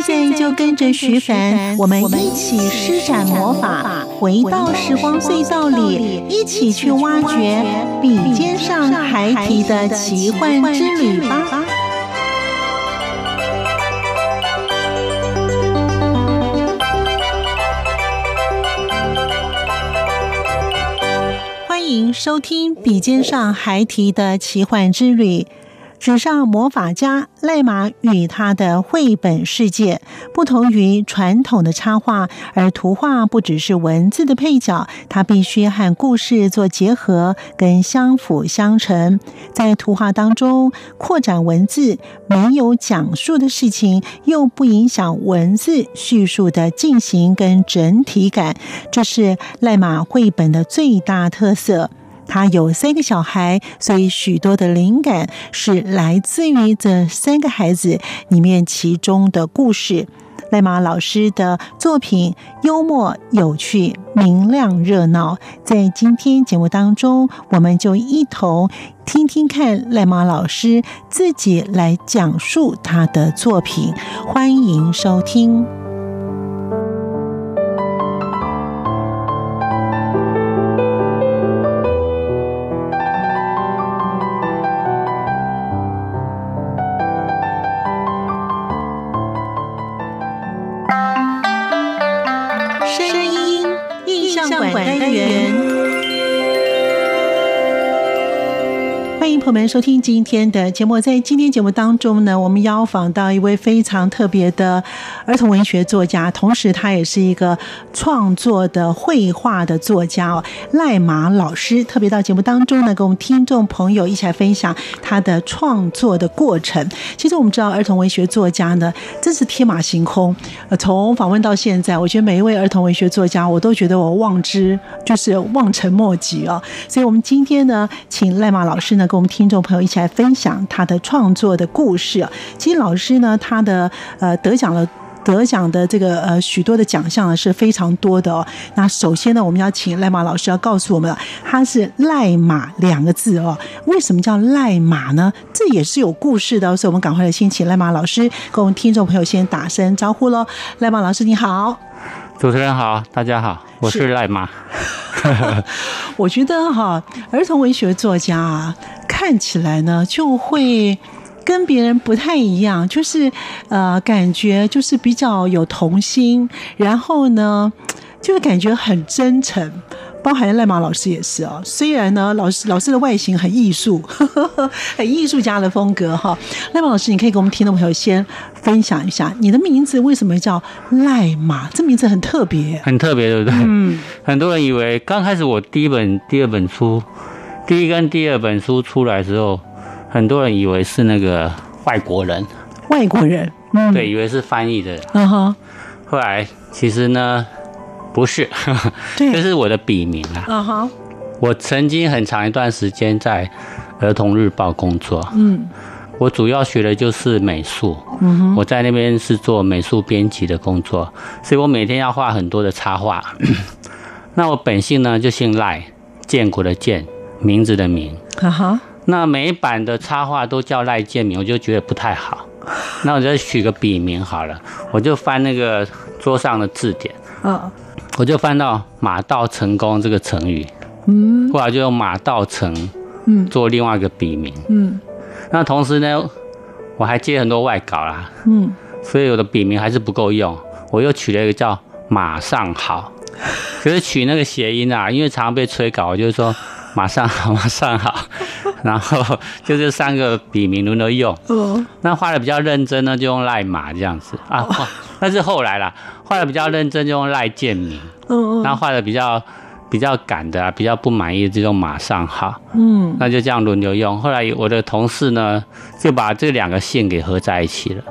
现在就跟着徐凡，我们一起施展魔法，回到时光隧道里，一起去挖掘笔尖上孩提的奇幻之旅吧！欢迎收听《笔尖上孩提的奇幻之旅》。纸上魔法家赖马与他的绘本世界不同于传统的插画，而图画不只是文字的配角，它必须和故事做结合，跟相辅相成。在图画当中扩展文字，没有讲述的事情，又不影响文字叙述的进行跟整体感，这是赖马绘本的最大特色。他有三个小孩，所以许多的灵感是来自于这三个孩子里面其中的故事。赖马老师的作品幽默、有趣、明亮、热闹，在今天节目当中，我们就一同听听看赖马老师自己来讲述他的作品。欢迎收听。收听今天的节目。在今天节目当中呢，我们邀访到一位非常特别的儿童文学作家，同时他也是一个创作的绘画的作家哦，赖马老师。特别到节目当中呢，跟我们听众朋友一起来分享他的创作的过程。其实我们知道，儿童文学作家呢，真是天马行空。呃，从访问到现在，我觉得每一位儿童文学作家，我都觉得我望之就是望尘莫及哦。所以，我们今天呢，请赖马老师呢，跟我们听。听朋友，一起来分享他的创作的故事。其实老师呢，他的呃得奖了，得奖的这个呃许多的奖项呢是非常多的哦。那首先呢，我们要请赖马老师要告诉我们，他是赖马两个字哦。为什么叫赖马呢？这也是有故事的，所以我们赶快来先请赖马老师跟我们听众朋友先打声招呼喽。赖马老师你好，主持人好，大家好，我是赖妈。我觉得哈，儿童文学作家啊。看起来呢，就会跟别人不太一样，就是呃，感觉就是比较有童心，然后呢，就是感觉很真诚。包含赖马老师也是哦，虽然呢，老师老师的外形很艺术，很艺术家的风格哈。赖马老师，你可以给我们听众朋友先分享一下，你的名字为什么叫赖马？这名字很特别，很特别，对不对？嗯，很多人以为刚开始我第一本、第二本书。第一跟第二本书出来之后，很多人以为是那个外国人，外国人，嗯对，以为是翻译的。嗯哼。后来其实呢，不是，这是我的笔名啊。嗯哼。我曾经很长一段时间在儿童日报工作。嗯。我主要学的就是美术。嗯哼。我在那边是做美术编辑的工作，所以我每天要画很多的插画。那我本姓呢，就姓赖，建国的建。名字的名，哈哈。那每一版的插画都叫赖建明，我就觉得不太好。那我就取个笔名好了。我就翻那个桌上的字典，嗯，我就翻到“马到成功”这个成语，嗯，后来就用马到成，嗯，做另外一个笔名，嗯。那同时呢，我还接很多外稿啦，嗯，所以我的笔名还是不够用，我又取了一个叫“马上好”，可是取那个谐音啊，因为常常被催稿，我就是说。马上好，马上好，然后 就这三个笔名轮流用。哦，那画的比较认真呢，就用赖马这样子。啊。但是后来啦，画的比较认真就用赖建明，嗯嗯，然后画的比较比较赶的啊，比较不满意就用马上哈，嗯，那就这样轮流用。后来我的同事呢，就把这两个姓给合在一起了，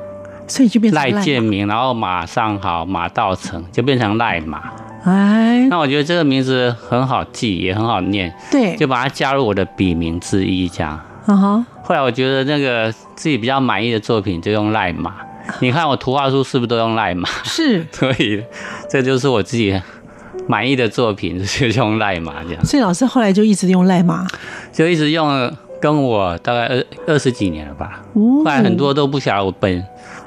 所以就变成赖建明，然后马上好马道成就变成赖马。哎，那我觉得这个名字很好记，也很好念，对，就把它加入我的笔名之一，这样。嗯哼。后来我觉得那个自己比较满意的作品就用赖马。你看我图画书是不是都用赖马？是，所以这就是我自己满意的作品，就用赖马这样。所以老师后来就一直用赖马，就一直用，跟我大概二二十几年了吧。后来很多都不晓得我本。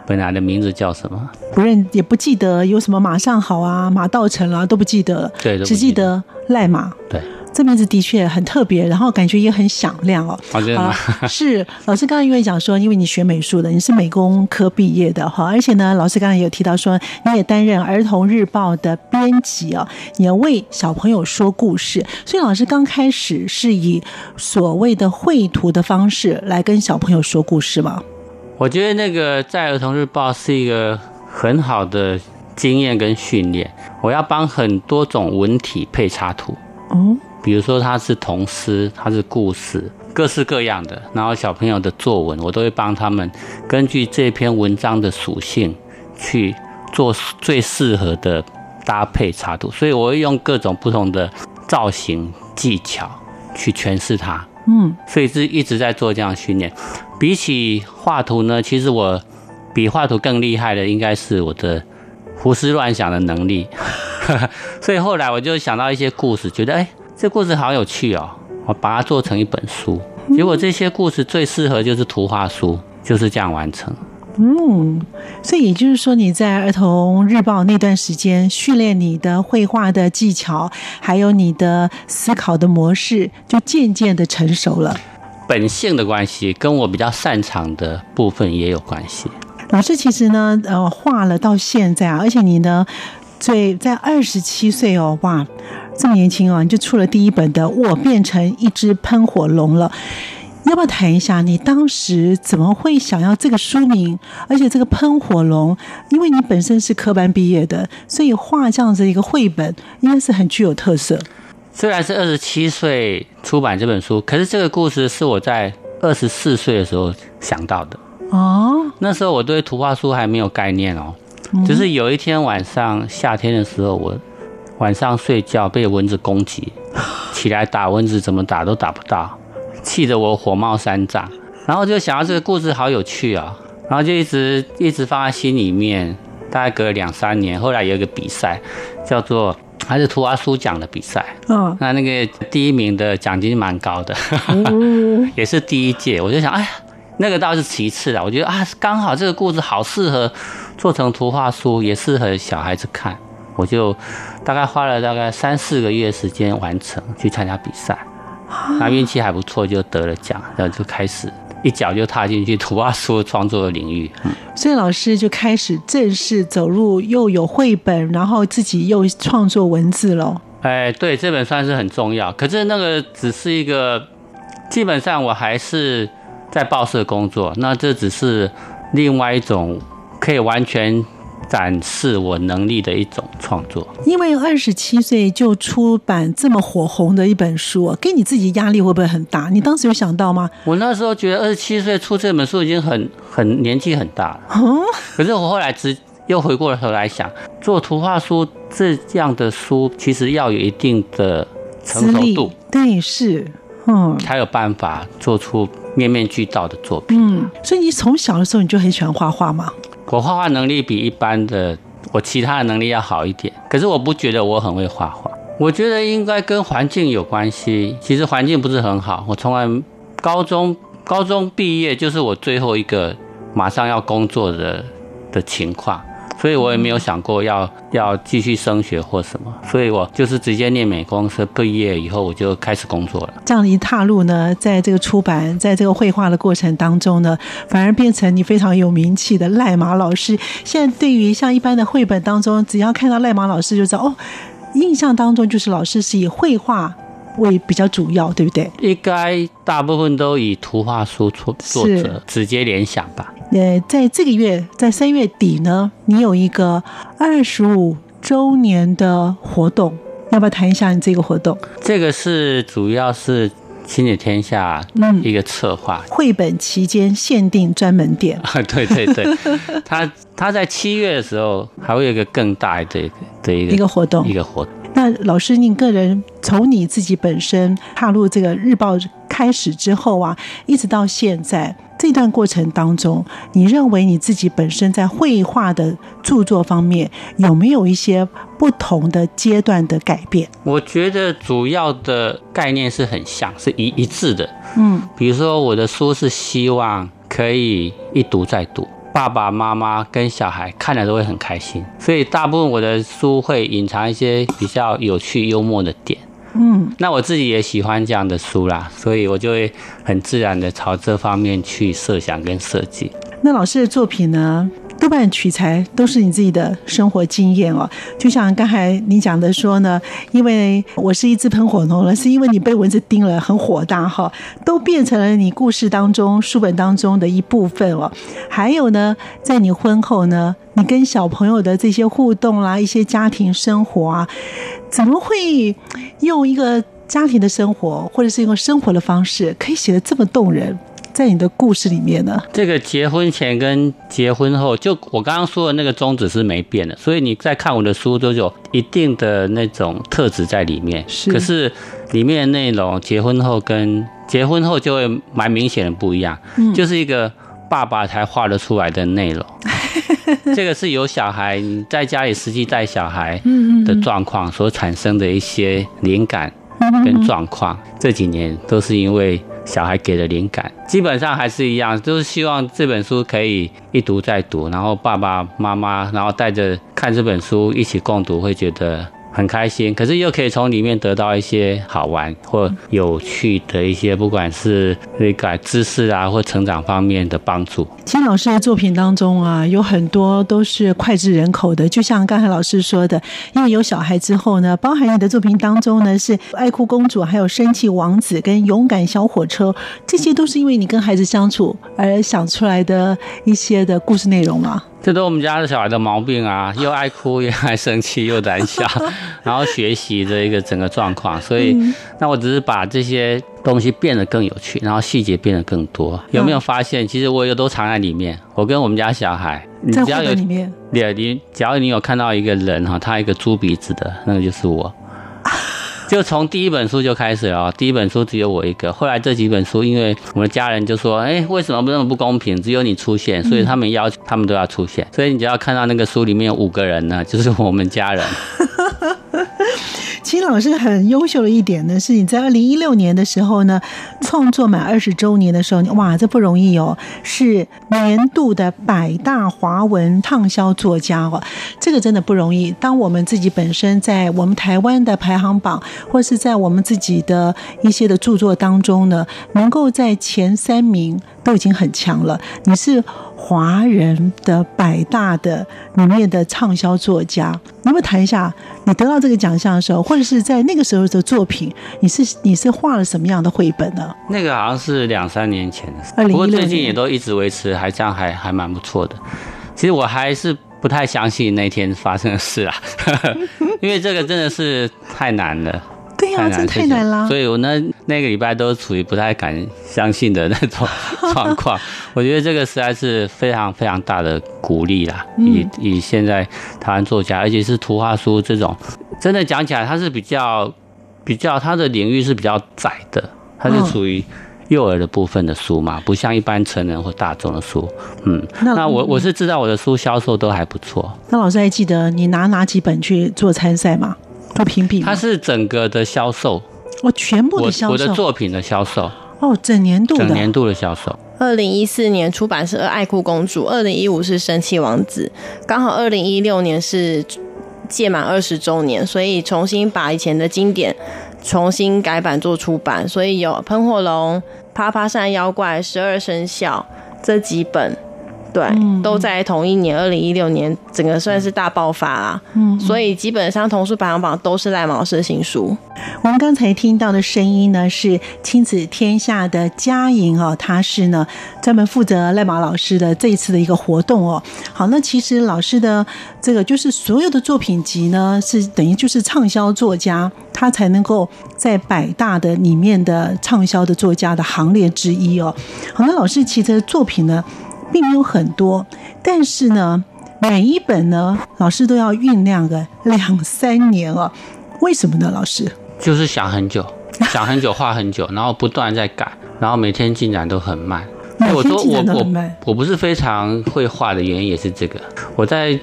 本来的名字叫什么？不认也不记得，有什么马上好啊，马道成啊，都不记得了。对，只记得赖马。对，这名字的确很特别，然后感觉也很响亮哦。啊，是老师刚刚因为讲说，因为你学美术的，你是美工科毕业的哈，而且呢，老师刚才有提到说，你也担任儿童日报的编辑哦，你要为小朋友说故事，所以老师刚开始是以所谓的绘图的方式来跟小朋友说故事吗？我觉得那个在儿童日报是一个很好的经验跟训练。我要帮很多种文体配插图，哦，比如说他是童诗，他是故事，各式各样的。然后小朋友的作文，我都会帮他们根据这篇文章的属性去做最适合的搭配插图。所以我会用各种不同的造型技巧去诠释它。嗯，所以是一直在做这样训练。比起画图呢，其实我比画图更厉害的应该是我的胡思乱想的能力。所以后来我就想到一些故事，觉得哎，这故事好有趣哦，我把它做成一本书。结果这些故事最适合就是图画书，就是这样完成。嗯，所以也就是说你在儿童日报那段时间训练你的绘画的技巧，还有你的思考的模式，就渐渐的成熟了。本性的关系跟我比较擅长的部分也有关系。老师其实呢，呃，画了到现在啊，而且你呢，最在二十七岁哦，哇，这么年轻哦，你就出了第一本的《我变成一只喷火龙了》。要不要谈一下你当时怎么会想要这个书名？而且这个喷火龙，因为你本身是科班毕业的，所以画这样子一个绘本，应该是很具有特色。虽然是二十七岁出版这本书，可是这个故事是我在二十四岁的时候想到的哦。那时候我对图画书还没有概念哦，只是有一天晚上夏天的时候，我晚上睡觉被蚊子攻击，起来打蚊子怎么打都打不到，气得我火冒三丈，然后就想到这个故事好有趣啊，然后就一直一直放在心里面。大概隔了两三年，后来有一个比赛叫做。还是图画书奖的比赛，嗯，那那个第一名的奖金蛮高的，也是第一届。我就想，哎呀，那个倒是其次了。我觉得啊，刚好这个故事好适合做成图画书，也适合小孩子看。我就大概花了大概三四个月时间完成去参加比赛，那运气还不错，就得了奖，然后就开始。一脚就踏进去图画书创作的领域，所以老师就开始正式走入又有绘本，然后自己又创作文字了。哎，对，这本算是很重要。可是那个只是一个，基本上我还是在报社工作，那这只是另外一种可以完全。展示我能力的一种创作。因为二十七岁就出版这么火红的一本书，给你自己压力会不会很大？你当时有想到吗？我那时候觉得二十七岁出这本书已经很很年纪很大了。嗯。可是我后来只又回过头来想，做图画书这样的书，其实要有一定的成熟度。对，是，嗯，才有办法做出面面俱到的作品。嗯，所以你从小的时候你就很喜欢画画吗？我画画能力比一般的我其他的能力要好一点，可是我不觉得我很会画画。我觉得应该跟环境有关系。其实环境不是很好，我从来高中高中毕业就是我最后一个马上要工作的的情况。所以我也没有想过要要继续升学或什么，所以我就是直接念美工，是毕业以后我就开始工作了。这样一踏入呢，在这个出版，在这个绘画的过程当中呢，反而变成你非常有名气的赖马老师。现在对于像一般的绘本当中，只要看到赖马老师就知道哦，印象当中就是老师是以绘画为比较主要，对不对？应该大部分都以图画书作作者直接联想吧。呃，在这个月，在三月底呢，你有一个二十五周年的活动，要不要谈一下你这个活动？这个是主要是。亲子天下一个策划，绘本期间限定专门店 啊，对对对，他他在七月的时候还会有一个更大的的一个一个活动，一个活动。那老师，您个人从你自己本身踏入这个日报开始之后啊，一直到现在。这段过程当中，你认为你自己本身在绘画的著作方面有没有一些不同的阶段的改变？我觉得主要的概念是很像，是一一致的。嗯，比如说我的书是希望可以一读再读，爸爸妈妈跟小孩看了都会很开心，所以大部分我的书会隐藏一些比较有趣幽默的点。嗯，那我自己也喜欢这样的书啦，所以我就会很自然的朝这方面去设想跟设计。那老师的作品呢？多半取材都是你自己的生活经验哦，就像刚才你讲的说呢，因为我是一只喷火龙了，是因为你被蚊子叮了，很火大哈，都变成了你故事当中、书本当中的一部分哦。还有呢，在你婚后呢，你跟小朋友的这些互动啦，一些家庭生活啊，怎么会用一个家庭的生活，或者是用生活的方式，可以写得这么动人？在你的故事里面呢，这个结婚前跟结婚后，就我刚刚说的那个宗旨是没变的，所以你在看我的书都有一定的那种特质在里面。是，可是里面的内容结婚后跟结婚后就会蛮明显的不一样，嗯就是一个爸爸才画得出来的内容。这个是有小孩你在家里实际带小孩的状况所产生的一些灵感 跟状况，这几年都是因为。小孩给的灵感基本上还是一样，就是希望这本书可以一读再读，然后爸爸妈妈然后带着看这本书一起共读，会觉得。很开心，可是又可以从里面得到一些好玩或有趣的一些，不管是那个知识啊或成长方面的帮助。金老师的作品当中啊，有很多都是脍炙人口的，就像刚才老师说的，因为有小孩之后呢，包含你的作品当中呢是爱哭公主，还有生气王子跟勇敢小火车，这些都是因为你跟孩子相处而想出来的一些的故事内容啊。这都我们家的小孩的毛病啊，又爱哭，又爱生气，又胆小，然后学习的一个整个状况。所以，那我只是把这些东西变得更有趣，然后细节变得更多。有没有发现，其实我有都藏在里面？我跟我们家小孩，你只要有里面，你只要你有看到一个人哈，他一个猪鼻子的那个就是我。就从第一本书就开始了，第一本书只有我一个，后来这几本书，因为我的家人就说，哎，为什么不那么不公平？只有你出现，所以他们要他们都要出现，所以你只要看到那个书里面有五个人呢，就是我们家人。金老师很优秀的一点呢，是你在二零一六年的时候呢，创作满二十周年的时候，哇，这不容易哦，是年度的百大华文畅销作家哦，这个真的不容易。当我们自己本身在我们台湾的排行榜，或是在我们自己的一些的著作当中呢，能够在前三名。都已经很强了。你是华人的百大的里面的畅销作家，能不能谈一下你得到这个奖项的时候，或者是在那个时候的作品？你是你是画了什么样的绘本呢？那个好像是两三年前的事，不过最近也都一直维持，还这样还还蛮不错的。其实我还是不太相信那天发生的事啊，因为这个真的是太难了。对呀，这太难了。所以我那那个礼拜都处于不太敢相信的那种 状况。我觉得这个实在是非常非常大的鼓励啦。以以现在台湾作家，而且是图画书这种，真的讲起来，它是比较比较它的领域是比较窄的，它是属于幼儿的部分的书嘛，不像一般成人或大众的书。嗯，那我我是知道我的书销售都还不错。那老师还记得你拿哪几本去做参赛吗？做评比，它是整个的销售，我全部的销售，我的作品的销售，哦，整年度的，整年度的销售。二零一四年出版是《爱哭公主》，二零一五是《生气王子》，刚好二零一六年是届满二十周年，所以重新把以前的经典重新改版做出版，所以有《喷火龙》《啪啪山妖怪》《十二生肖》这几本对，都在同一年，二零一六年，整个算是大爆发啦。嗯，所以基本上同书排行榜都是赖老师的新书。我们刚才听到的声音呢，是亲子天下的佳莹哦，他是呢专门负责赖马老师的这一次的一个活动哦。好，那其实老师的这个就是所有的作品集呢，是等于就是畅销作家，他才能够在百大的里面的畅销的作家的行列之一哦。好，那老师其实作品呢。并没有很多，但是呢，每一本呢，老师都要酝酿个两三年哦。为什么呢？老师就是想很久，想很久，画很久，然后不断在改，然后每天进展都很慢。我说我我我不是非常会画的原因也是这个，我在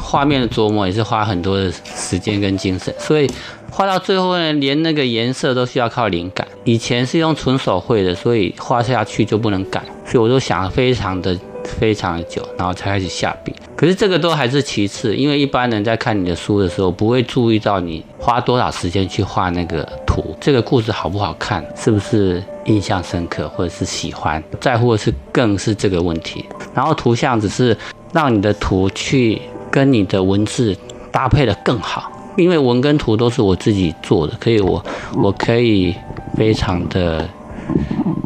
画面的琢磨也是花很多的时间跟精神，所以画到最后呢，连那个颜色都需要靠灵感。以前是用纯手绘的，所以画下去就不能改，所以我都想非常的。非常的久，然后才开始下笔。可是这个都还是其次，因为一般人在看你的书的时候，不会注意到你花多少时间去画那个图，这个故事好不好看，是不是印象深刻，或者是喜欢，在乎的是更是这个问题。然后图像只是让你的图去跟你的文字搭配的更好，因为文跟图都是我自己做的，可以我我可以非常的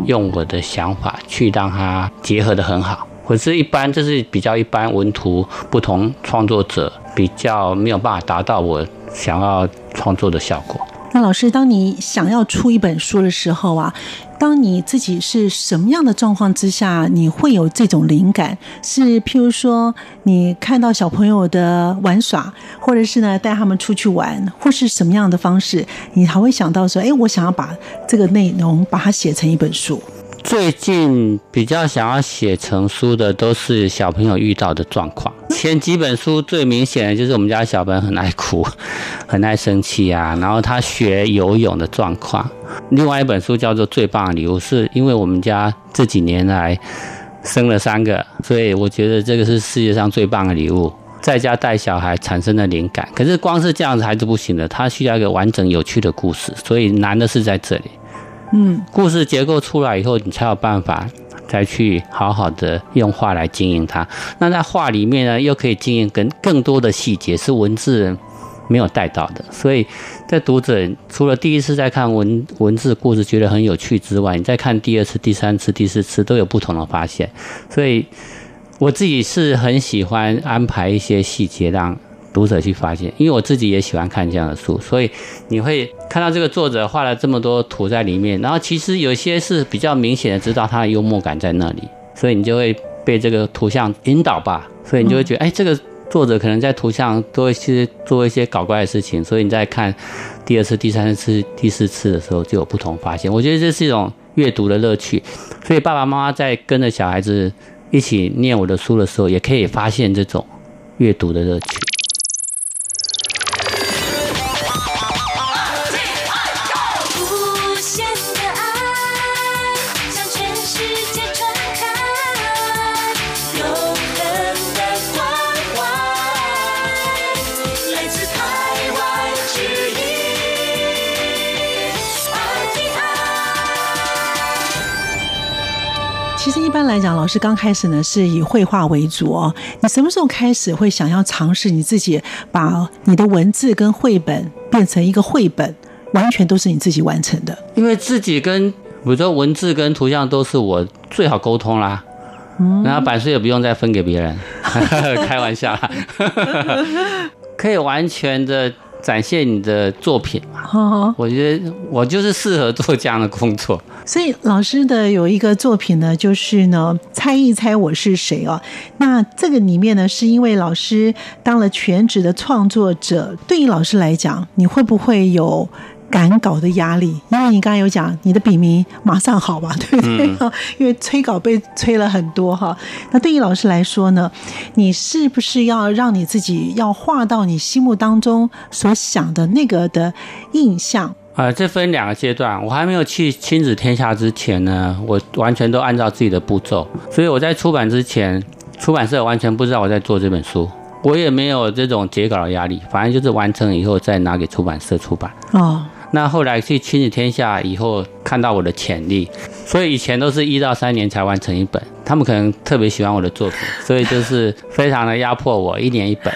用我的想法去让它结合的很好。可是，一般这是比较一般文图不同创作者比较没有办法达到我想要创作的效果。那老师，当你想要出一本书的时候啊，当你自己是什么样的状况之下，你会有这种灵感？是譬如说，你看到小朋友的玩耍，或者是呢带他们出去玩，或是什么样的方式，你还会想到说，哎，我想要把这个内容把它写成一本书。最近比较想要写成书的，都是小朋友遇到的状况。前几本书最明显的就是我们家小朋友 很爱哭，很爱生气啊，然后他学游泳的状况。另外一本书叫做《最棒的礼物》，是因为我们家这几年来生了三个，所以我觉得这个是世界上最棒的礼物。在家带小孩产生的灵感，可是光是这样子还是不行的，他需要一个完整有趣的故事，所以难的是在这里。嗯，故事结构出来以后，你才有办法再去好好的用画来经营它。那在画里面呢，又可以经营更更多的细节，是文字没有带到的。所以在读者除了第一次在看文文字故事觉得很有趣之外，你再看第二次、第三次、第四次都有不同的发现。所以我自己是很喜欢安排一些细节让。读者去发现，因为我自己也喜欢看这样的书，所以你会看到这个作者画了这么多图在里面，然后其实有些是比较明显的知道他的幽默感在那里，所以你就会被这个图像引导吧，所以你就会觉得，哎，这个作者可能在图像多一些做一些搞怪的事情，所以你在看第二次、第三次、第四次的时候就有不同发现。我觉得这是一种阅读的乐趣，所以爸爸妈妈在跟着小孩子一起念我的书的时候，也可以发现这种阅读的乐趣。来讲，老师刚开始呢是以绘画为主哦。你什么时候开始会想要尝试你自己把你的文字跟绘本变成一个绘本，完全都是你自己完成的？因为自己跟比如说文字跟图像都是我最好沟通啦，然后版税也不用再分给别人，开玩笑，可以完全的。展现你的作品嘛？我觉得我就是适合做这样的工作。所以老师的有一个作品呢，就是呢，猜一猜我是谁哦。那这个里面呢，是因为老师当了全职的创作者，对于老师来讲，你会不会有？赶稿的压力，因为你刚才有讲你的笔名马上好吧，对不对？因为催稿被催了很多哈。那对于老师来说呢，你是不是要让你自己要画到你心目当中所想的那个的印象？呃，这分两个阶段。我还没有去亲子天下之前呢，我完全都按照自己的步骤。所以我在出版之前，出版社完全不知道我在做这本书，我也没有这种截稿的压力。反正就是完成以后再拿给出版社出版。哦。那后来去亲子天下以后，看到我的潜力，所以以前都是一到三年才完成一本。他们可能特别喜欢我的作品，所以就是非常的压迫我，一年一本，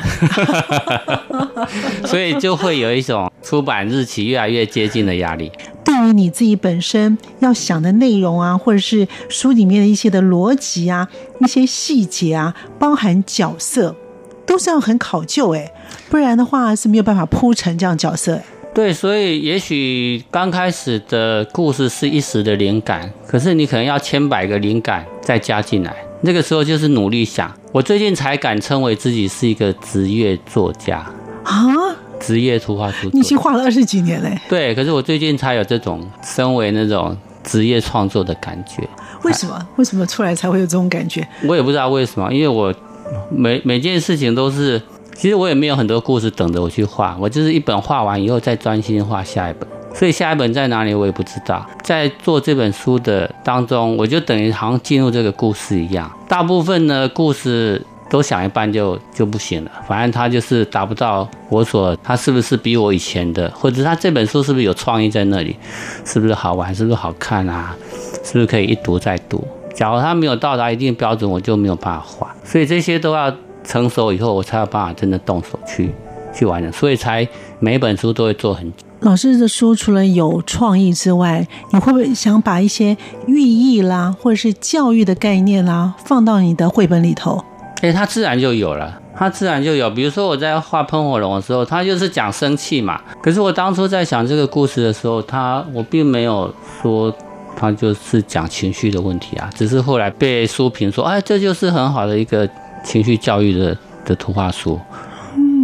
所以就会有一种出版日期越来越接近的压力。对于你自己本身要想的内容啊，或者是书里面的一些的逻辑啊、一些细节啊，包含角色，都是要很考究哎，不然的话是没有办法铺成这样角色。对，所以也许刚开始的故事是一时的灵感，可是你可能要千百个灵感再加进来。那个时候就是努力想。我最近才敢称为自己是一个职业作家啊，职业图画书。你已经画了二十几年嘞。对，可是我最近才有这种身为那种职业创作的感觉。为什么？为什么出来才会有这种感觉？我也不知道为什么，因为我每每件事情都是。其实我也没有很多故事等着我去画，我就是一本画完以后再专心画下一本。所以下一本在哪里我也不知道。在做这本书的当中，我就等于好像进入这个故事一样。大部分呢故事都想一半就就不行了，反正他就是达不到我所，他是不是比我以前的，或者他这本书是不是有创意在那里，是不是好玩，是不是好看啊，是不是可以一读再读？假如他没有到达一定标准，我就没有办法画。所以这些都要。成熟以后，我才有办法真的动手去去完成，所以才每本书都会做很久。老师的书除了有创意之外，你会不会想把一些寓意啦，或者是教育的概念啦，放到你的绘本里头？哎，它自然就有了，它自然就有。比如说我在画喷火龙的时候，它就是讲生气嘛。可是我当初在想这个故事的时候，它我并没有说它就是讲情绪的问题啊，只是后来被书评说，哎，这就是很好的一个。情绪教育的的图画书，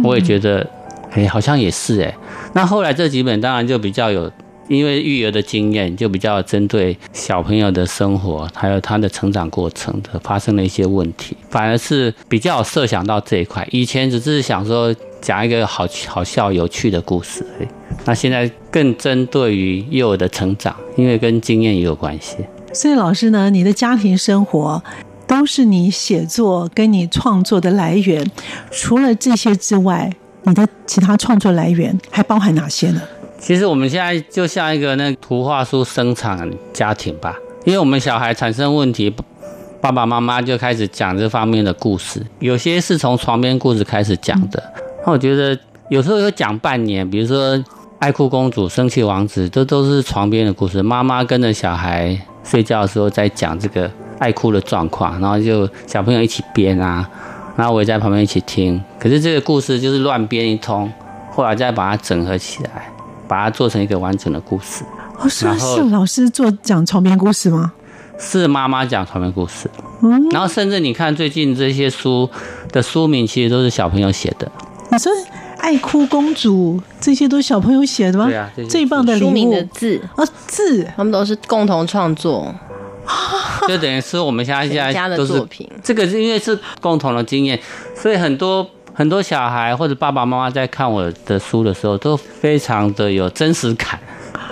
我也觉得，哎，好像也是哎。那后来这几本当然就比较有，因为育儿的经验，就比较针对小朋友的生活，还有他的成长过程的发生了一些问题，反而是比较设想到这一块。以前只是想说讲一个好好笑有趣的故事，而已那现在更针对于幼儿的成长，因为跟经验也有关系。所以老师呢，你的家庭生活。都是你写作跟你创作的来源。除了这些之外，你的其他创作来源还包含哪些呢？其实我们现在就像一个那图画书生产家庭吧，因为我们小孩产生问题，爸爸妈妈就开始讲这方面的故事。有些是从床边故事开始讲的，那我觉得有时候有讲半年，比如说爱哭公主、生气王子，这都是床边的故事。妈妈跟着小孩睡觉的时候在讲这个。爱哭的状况，然后就小朋友一起编啊，然后我也在旁边一起听。可是这个故事就是乱编一通，后来再把它整合起来，把它做成一个完整的故事。哦，是是老师做讲床边故事吗？是妈妈讲床边故事。嗯，然后甚至你看最近这些书的书名，其实都是小朋友写的。你说《爱哭公主》这些都是小朋友写的吗？对啊，最棒的书名的字啊字，他们都是共同创作。就等于是我们现在现在都是这个，因为是共同的经验，所以很多很多小孩或者爸爸妈妈在看我的书的时候，都非常的有真实感。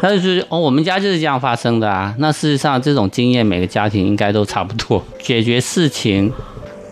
他就是哦，我们家就是这样发生的啊。那事实上，这种经验每个家庭应该都差不多，解决事情。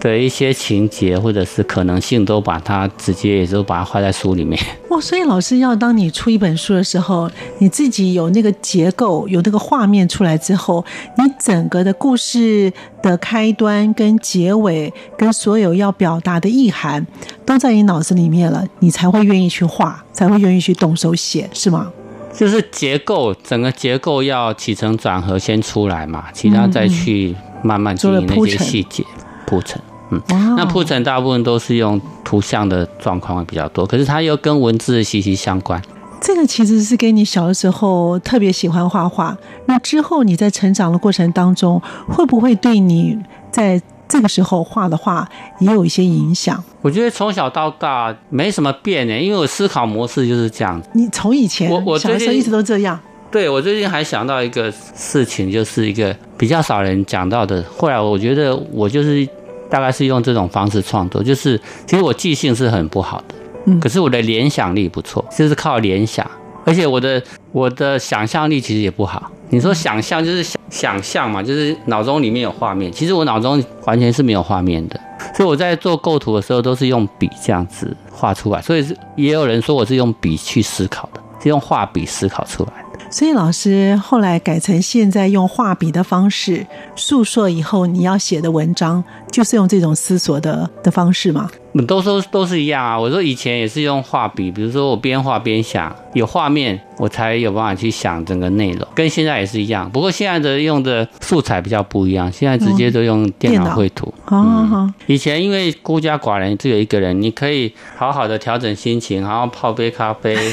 的一些情节或者是可能性，都把它直接也都把它画在书里面。哇，所以老师要当你出一本书的时候，你自己有那个结构，有那个画面出来之后，你整个的故事的开端跟结尾，跟所有要表达的意涵，都在你脑子里面了，你才会愿意去画，才会愿意去动手写，是吗？就是结构，整个结构要起承转合先出来嘛，其他再去慢慢经营那些细节铺陈。嗯，那铺陈大部分都是用图像的状况会比较多，可是它又跟文字息息相关。这个其实是跟你小的时候特别喜欢画画，那之后你在成长的过程当中，会不会对你在这个时候画的画也有一些影响？我觉得从小到大没什么变呢，因为我思考模式就是这样。你从以前我我小时候一直都这样。对我最近还想到一个事情，就是一个比较少人讲到的。后来我觉得我就是。大概是用这种方式创作，就是其实我记性是很不好的，嗯，可是我的联想力不错，就是靠联想，而且我的我的想象力其实也不好。你说想象就是想想象嘛，就是脑中里面有画面，其实我脑中完全是没有画面的，所以我在做构图的时候都是用笔这样子画出来，所以是也有人说我是用笔去思考的。是用画笔思考出来的。所以老师后来改成现在用画笔的方式诉说以后你要写的文章，就是用这种思索的的方式吗？都说都是一样啊。我说以前也是用画笔，比如说我边画边想，有画面我才有办法去想整个内容，跟现在也是一样。不过现在的用的素材比较不一样，现在直接都用电脑绘图。哦，以前因为孤家寡人只有一个人，你可以好好的调整心情，然后泡杯咖啡。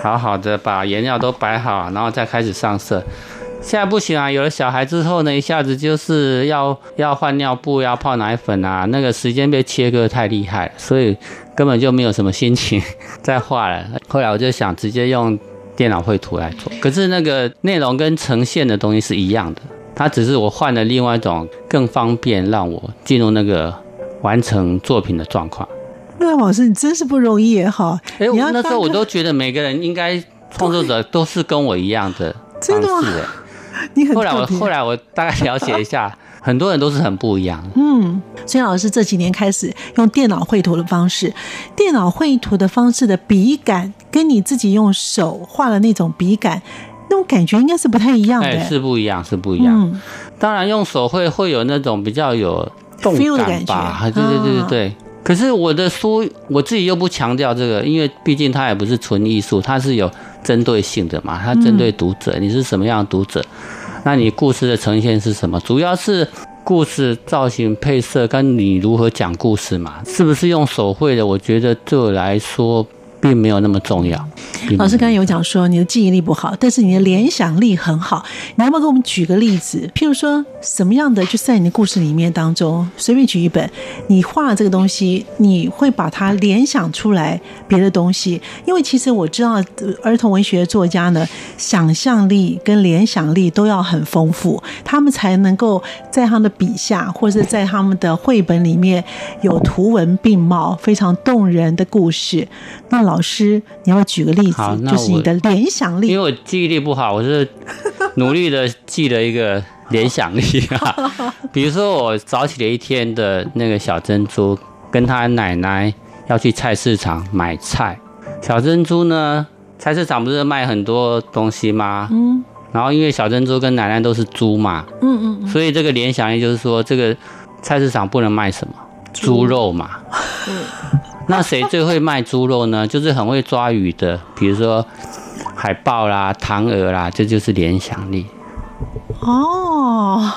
好好的把颜料都摆好，然后再开始上色。现在不行啊，有了小孩之后呢，一下子就是要要换尿布，要泡奶粉啊，那个时间被切割太厉害，所以根本就没有什么心情再画了。后来我就想直接用电脑绘图来做，可是那个内容跟呈现的东西是一样的，它只是我换了另外一种更方便让我进入那个完成作品的状况。那老师，你真是不容易哈！哎，那时候我都觉得每个人应该 创作者都是跟我一样的方式的。你很后来我后来我大概了解一下，很多人都是很不一样。嗯，所以老师这几年开始用电脑绘图的方式，电脑绘图的方式的笔感，跟你自己用手画的那种笔感，那种感觉应该是不太一样的。是不一样，是不一样。当然用手绘会有那种比较有动感吧？对对对对对。可是我的书，我自己又不强调这个，因为毕竟它也不是纯艺术，它是有针对性的嘛，它针对读者，你是什么样的读者，那你故事的呈现是什么？主要是故事造型、配色跟你如何讲故事嘛，是不是用手绘的？我觉得对我来说。并没有那么重要。老师刚才有讲说你的记忆力不好，但是你的联想力很好。你要不要给我们举个例子？譬如说什么样的，就在你的故事里面当中，随便举一本，你画这个东西，你会把它联想出来别的东西。因为其实我知道，儿童文学作家呢，想象力跟联想力都要很丰富，他们才能够在他们的笔下，或者在他们的绘本里面有图文并茂、非常动人的故事。那老师，你要举个例子，就是你的联想力。因为我记忆力不好，我是 努力的记了一个联想力啊。比如说，我早起的一天的那个小珍珠，跟他奶奶要去菜市场买菜。小珍珠呢，菜市场不是卖很多东西吗？嗯。然后因为小珍珠跟奶奶都是猪嘛，嗯嗯，所以这个联想力就是说，这个菜市场不能卖什么猪肉嘛。嗯。那谁最会卖猪肉呢？就是很会抓鱼的，比如说海豹啦、唐鹅啦，这就是联想力。哦，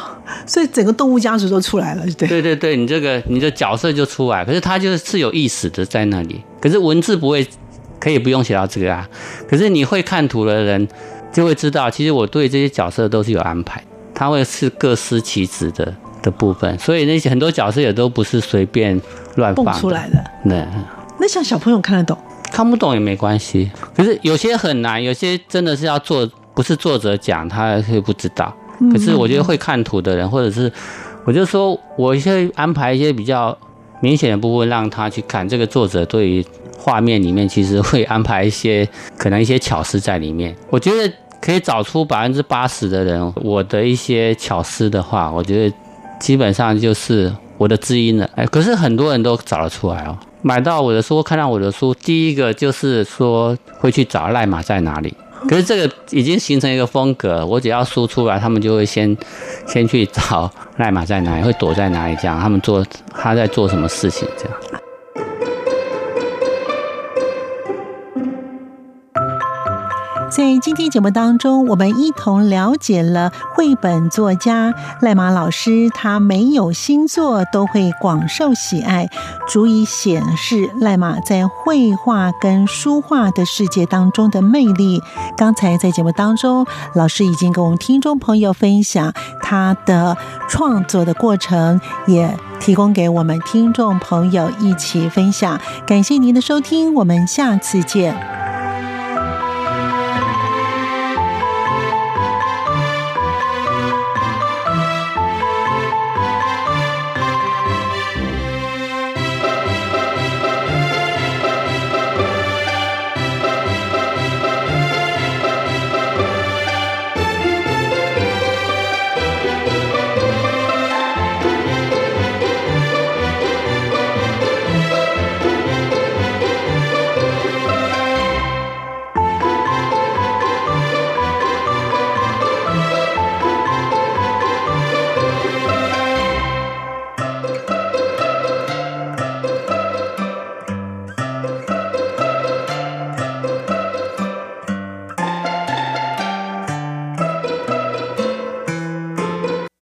所以整个动物家族都出来了，对对对对，你这个你的角色就出来，可是它就是有意识的在那里，可是文字不会，可以不用写到这个啊。可是你会看图的人就会知道，其实我对这些角色都是有安排，他会是各司其职的。的部分，所以那些很多角色也都不是随便乱蹦出来的。那那像小朋友看得懂，看不懂也没关系。可是有些很难，有些真的是要做，不是作者讲他会不知道。可是我觉得会看图的人，或者是我就说，我会安排一些比较明显的部分让他去看。这个作者对于画面里面其实会安排一些可能一些巧思在里面。我觉得可以找出百分之八十的人，我的一些巧思的话，我觉得。基本上就是我的知音了，哎，可是很多人都找得出来哦。买到我的书，看到我的书，第一个就是说会去找赖马在哪里。可是这个已经形成一个风格，我只要书出来，他们就会先先去找赖马在哪里，会躲在哪里，这样他们做他在做什么事情，这样。在今天节目当中，我们一同了解了绘本作家赖马老师，他没有新作都会广受喜爱，足以显示赖马在绘画跟书画的世界当中的魅力。刚才在节目当中，老师已经跟我们听众朋友分享他的创作的过程，也提供给我们听众朋友一起分享。感谢您的收听，我们下次见。